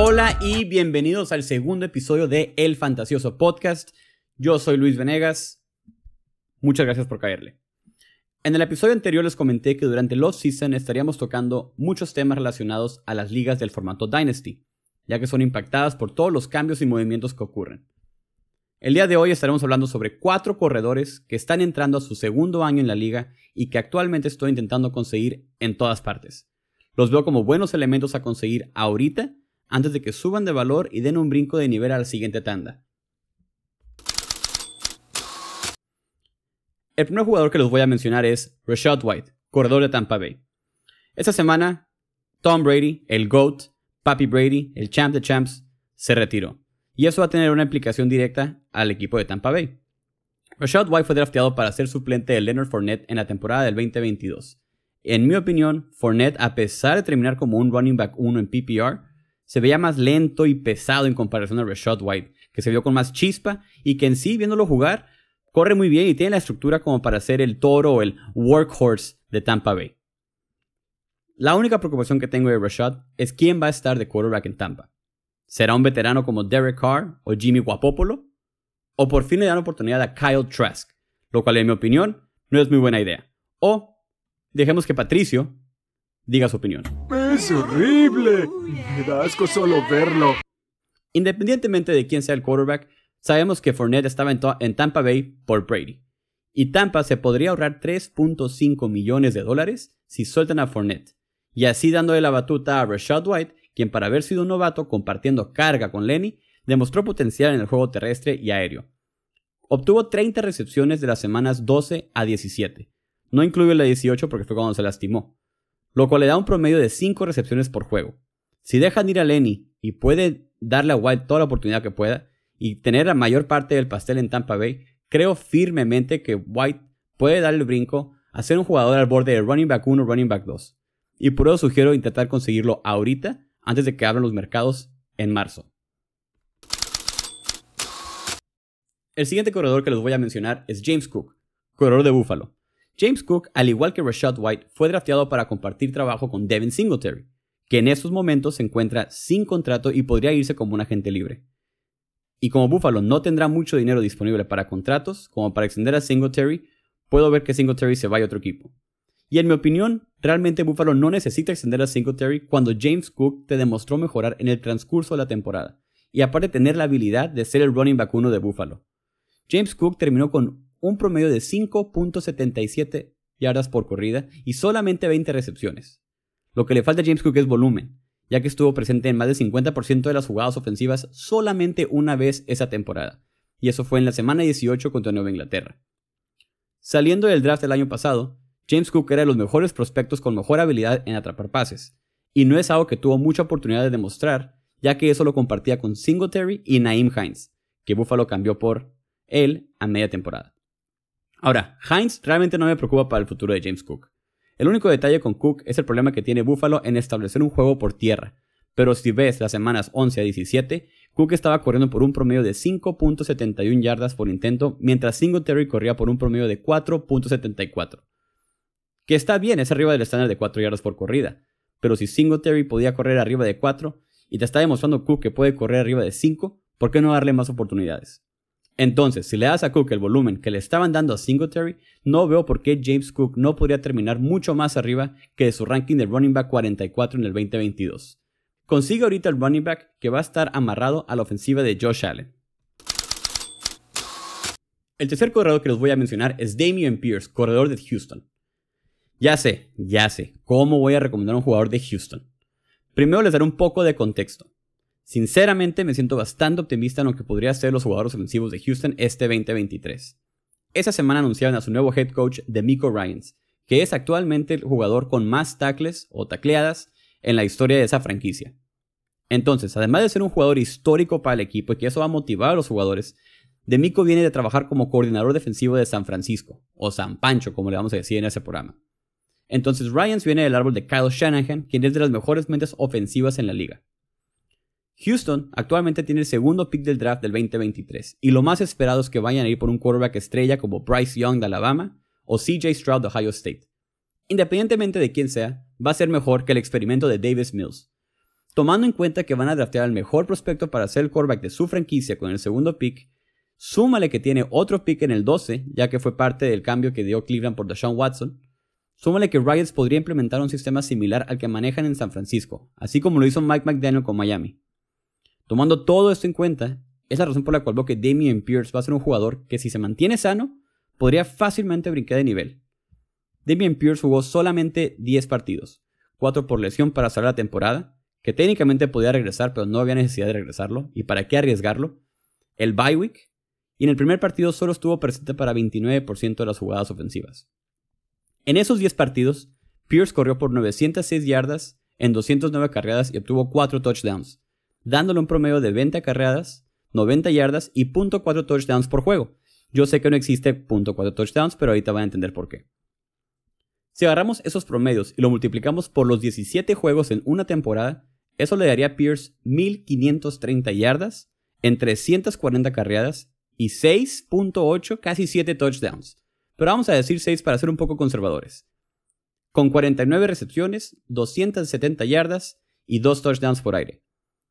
Hola y bienvenidos al segundo episodio de El Fantasioso Podcast. Yo soy Luis Venegas. Muchas gracias por caerle. En el episodio anterior les comenté que durante los season estaríamos tocando muchos temas relacionados a las ligas del formato Dynasty, ya que son impactadas por todos los cambios y movimientos que ocurren. El día de hoy estaremos hablando sobre cuatro corredores que están entrando a su segundo año en la liga y que actualmente estoy intentando conseguir en todas partes. Los veo como buenos elementos a conseguir ahorita antes de que suban de valor y den un brinco de nivel a la siguiente tanda. El primer jugador que les voy a mencionar es Rashad White, corredor de Tampa Bay. Esta semana, Tom Brady, el GOAT, Papi Brady, el champ de champs, se retiró. Y eso va a tener una implicación directa al equipo de Tampa Bay. Rashad White fue drafteado para ser suplente de Leonard Fournette en la temporada del 2022. En mi opinión, Fournette, a pesar de terminar como un running back 1 en PPR, se veía más lento y pesado en comparación a Rashad White, que se vio con más chispa y que en sí, viéndolo jugar, corre muy bien y tiene la estructura como para ser el toro o el workhorse de Tampa Bay. La única preocupación que tengo de Rashad es quién va a estar de quarterback en Tampa. ¿Será un veterano como Derek Carr o Jimmy Guapopolo? ¿O por fin le dan oportunidad a Kyle Trask? Lo cual en mi opinión no es muy buena idea. O dejemos que Patricio diga su opinión. Es horrible. Me da asco solo verlo. Independientemente de quién sea el quarterback, Sabemos que Fournette estaba en, Tampa Bay por Brady. Y Tampa se podría ahorrar 3.5 millones de dólares si sueltan a Fournette. Y así dándole la batuta a Rashad White, quien para haber sido un novato compartiendo carga con Lenny, demostró potencial en el juego terrestre y aéreo. Obtuvo 30 recepciones de las semanas 12 a 17. No incluye la 18 porque fue cuando se lastimó. Lo cual le da un promedio de 5 recepciones por juego. Si dejan ir a Lenny y puede darle a White toda la oportunidad que pueda, y tener la mayor parte del pastel en Tampa Bay, creo firmemente que White puede dar el brinco a ser un jugador al borde de running back 1 o running back 2. Y por eso sugiero intentar conseguirlo ahorita, antes de que abran los mercados en marzo. El siguiente corredor que les voy a mencionar es James Cook, corredor de Buffalo. James Cook, al igual que Rashad White, fue drafteado para compartir trabajo con Devin Singletary, que en estos momentos se encuentra sin contrato y podría irse como un agente libre. Y como Buffalo no tendrá mucho dinero disponible para contratos, como para extender a Singletary, puedo ver que Singletary se vaya a otro equipo. Y en mi opinión, realmente Buffalo no necesita extender a Singletary cuando James Cook te demostró mejorar en el transcurso de la temporada, y aparte tener la habilidad de ser el running back uno de Buffalo. James Cook terminó con un promedio de 5.77 yardas por corrida y solamente 20 recepciones. Lo que le falta a James Cook es volumen, ya que estuvo presente en más del 50% de las jugadas ofensivas solamente una vez esa temporada, y eso fue en la semana 18 contra Nueva Inglaterra. Saliendo del draft del año pasado, James Cook era de los mejores prospectos con mejor habilidad en atrapar pases, y no es algo que tuvo mucha oportunidad de demostrar, ya que eso lo compartía con Singletary y Naim Hines, que Buffalo cambió por él a media temporada. Ahora, Hines realmente no me preocupa para el futuro de James Cook. El único detalle con Cook es el problema que tiene Buffalo en establecer un juego por tierra. Pero si ves las semanas 11 a 17, Cook estaba corriendo por un promedio de 5.71 yardas por intento, mientras Singletary corría por un promedio de 4.74. Que está bien, es arriba del estándar de 4 yardas por corrida. Pero si Singletary podía correr arriba de 4 y te está demostrando Cook que puede correr arriba de 5, ¿por qué no darle más oportunidades? Entonces, si le das a Cook el volumen que le estaban dando a Singletary, no veo por qué James Cook no podría terminar mucho más arriba que de su ranking de running back 44 en el 2022. Consigue ahorita el running back que va a estar amarrado a la ofensiva de Josh Allen. El tercer corredor que les voy a mencionar es Damian Pierce, corredor de Houston. Ya sé, ya sé, ¿cómo voy a recomendar a un jugador de Houston? Primero les daré un poco de contexto. Sinceramente me siento bastante optimista en lo que podría ser los jugadores ofensivos de Houston este 2023. Esa semana anunciaron a su nuevo head coach, Demico Ryans, que es actualmente el jugador con más tackles o tacleadas en la historia de esa franquicia. Entonces, además de ser un jugador histórico para el equipo y que eso va a motivar a los jugadores, Demico viene de trabajar como coordinador defensivo de San Francisco, o San Pancho, como le vamos a decir en ese programa. Entonces, Ryans viene del árbol de Kyle Shanahan, quien es de las mejores mentes ofensivas en la liga. Houston actualmente tiene el segundo pick del draft del 2023 y lo más esperado es que vayan a ir por un quarterback estrella como Bryce Young de Alabama o CJ Stroud de Ohio State. Independientemente de quién sea, va a ser mejor que el experimento de Davis Mills. Tomando en cuenta que van a draftear al mejor prospecto para ser el quarterback de su franquicia con el segundo pick, súmale que tiene otro pick en el 12, ya que fue parte del cambio que dio Cleveland por Deshaun Watson, súmale que Riots podría implementar un sistema similar al que manejan en San Francisco, así como lo hizo Mike McDaniel con Miami. Tomando todo esto en cuenta, es la razón por la cual veo que Damian Pierce va a ser un jugador que si se mantiene sano, podría fácilmente brincar de nivel. Damian Pierce jugó solamente 10 partidos, 4 por lesión para cerrar la temporada, que técnicamente podía regresar pero no había necesidad de regresarlo, y para qué arriesgarlo, el bye week, y en el primer partido solo estuvo presente para 29% de las jugadas ofensivas. En esos 10 partidos, Pierce corrió por 906 yardas en 209 carreras y obtuvo 4 touchdowns, dándole un promedio de 20 carreras, 90 yardas y .4 touchdowns por juego. Yo sé que no existe .4 touchdowns, pero ahorita van a entender por qué. Si agarramos esos promedios y lo multiplicamos por los 17 juegos en una temporada, eso le daría a Pierce 1530 yardas en 340 carreras y 6.8, casi 7 touchdowns. Pero vamos a decir 6 para ser un poco conservadores. Con 49 recepciones, 270 yardas y 2 touchdowns por aire.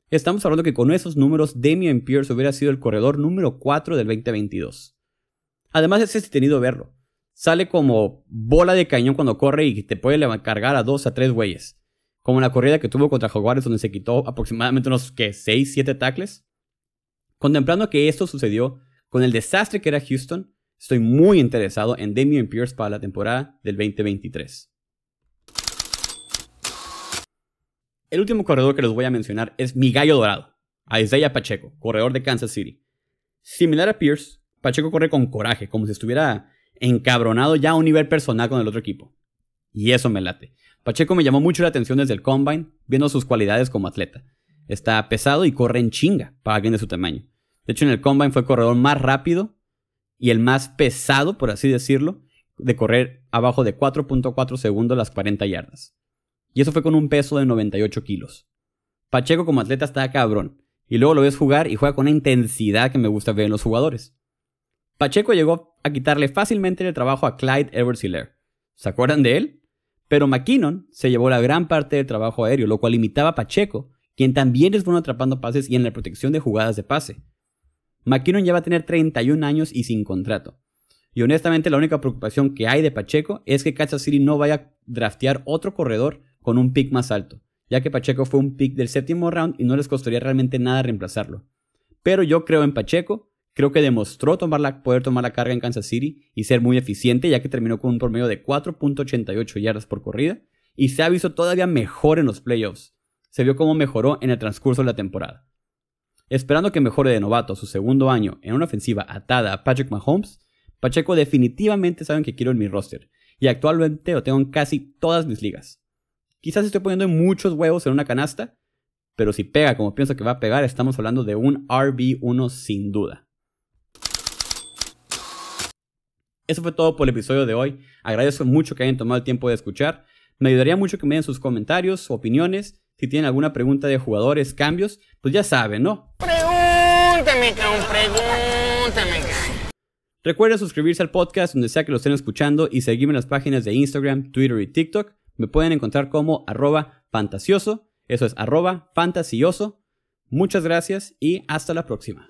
Estamos hablando que con esos números Damian Pierce hubiera sido el corredor número 4 del 2022. Además es entretenido verlo. Sale como bola de cañón cuando corre y te puede cargar a 2 a 3 güeyes. Como la corrida que tuvo contra Jaguares donde se quitó aproximadamente unos que 6, 7 tackles. Contemplando que esto sucedió con el desastre que era Houston, estoy muy interesado en Damian Pierce para la temporada del 2023. El último corredor que les voy a mencionar es mi gallo dorado, Isaiah Pacheco, corredor de Kansas City. Similar a Pierce, Pacheco corre con coraje, como si estuviera encabronado ya a un nivel personal con el otro equipo. Y eso me late. Pacheco me llamó mucho la atención desde el combine, viendo sus cualidades como atleta. Está pesado y corre en chinga para alguien de su tamaño. De hecho, en el combine fue el corredor más rápido y el más pesado, por así decirlo, de correr abajo de 4.4 segundos las 40 yardas. Y eso fue con un peso de 98 kilos. Pacheco como atleta está cabrón. Y luego lo ves jugar y juega con una intensidad que me gusta ver en los jugadores. Pacheco llegó a quitarle fácilmente el trabajo a Clyde edwards hiller ¿Se acuerdan de él? Pero McKinnon se llevó la gran parte del trabajo aéreo, lo cual limitaba a Pacheco, quien también es bueno atrapando pases y en la protección de jugadas de pase. McKinnon ya va a tener 31 años y sin contrato. Y honestamente la única preocupación que hay de Pacheco es que Kansas City no vaya a draftear otro corredor con un pick más alto, ya que Pacheco fue un pick del séptimo round y no les costaría realmente nada reemplazarlo. Pero yo creo en Pacheco, creo que demostró tomar poder tomar la carga en Kansas City y ser muy eficiente, ya que terminó con un promedio de 4.88 yardas por corrida y se ha visto todavía mejor en los playoffs. Se vio cómo mejoró en el transcurso de la temporada. Esperando que mejore de novato su segundo año en una ofensiva atada a Patrick Mahomes, Pacheco definitivamente saben que quiero en mi roster y actualmente lo tengo en casi todas mis ligas. Quizás estoy poniendo muchos huevos en una canasta, pero si pega como pienso que va a pegar, estamos hablando de un RB1 sin duda. Eso fue todo por el episodio de hoy. Agradezco mucho que hayan tomado el tiempo de escuchar. Me ayudaría mucho que me den sus comentarios, opiniones. Si tienen alguna pregunta de jugadores, cambios, pues ya saben, ¿no? Pregúntame, pregúntame. Recuerden suscribirse al podcast donde sea que lo estén escuchando y seguirme en las páginas de Instagram, Twitter y TikTok me pueden encontrar como arroba fantasioso. Eso es arroba fantasioso. Muchas gracias y hasta la próxima.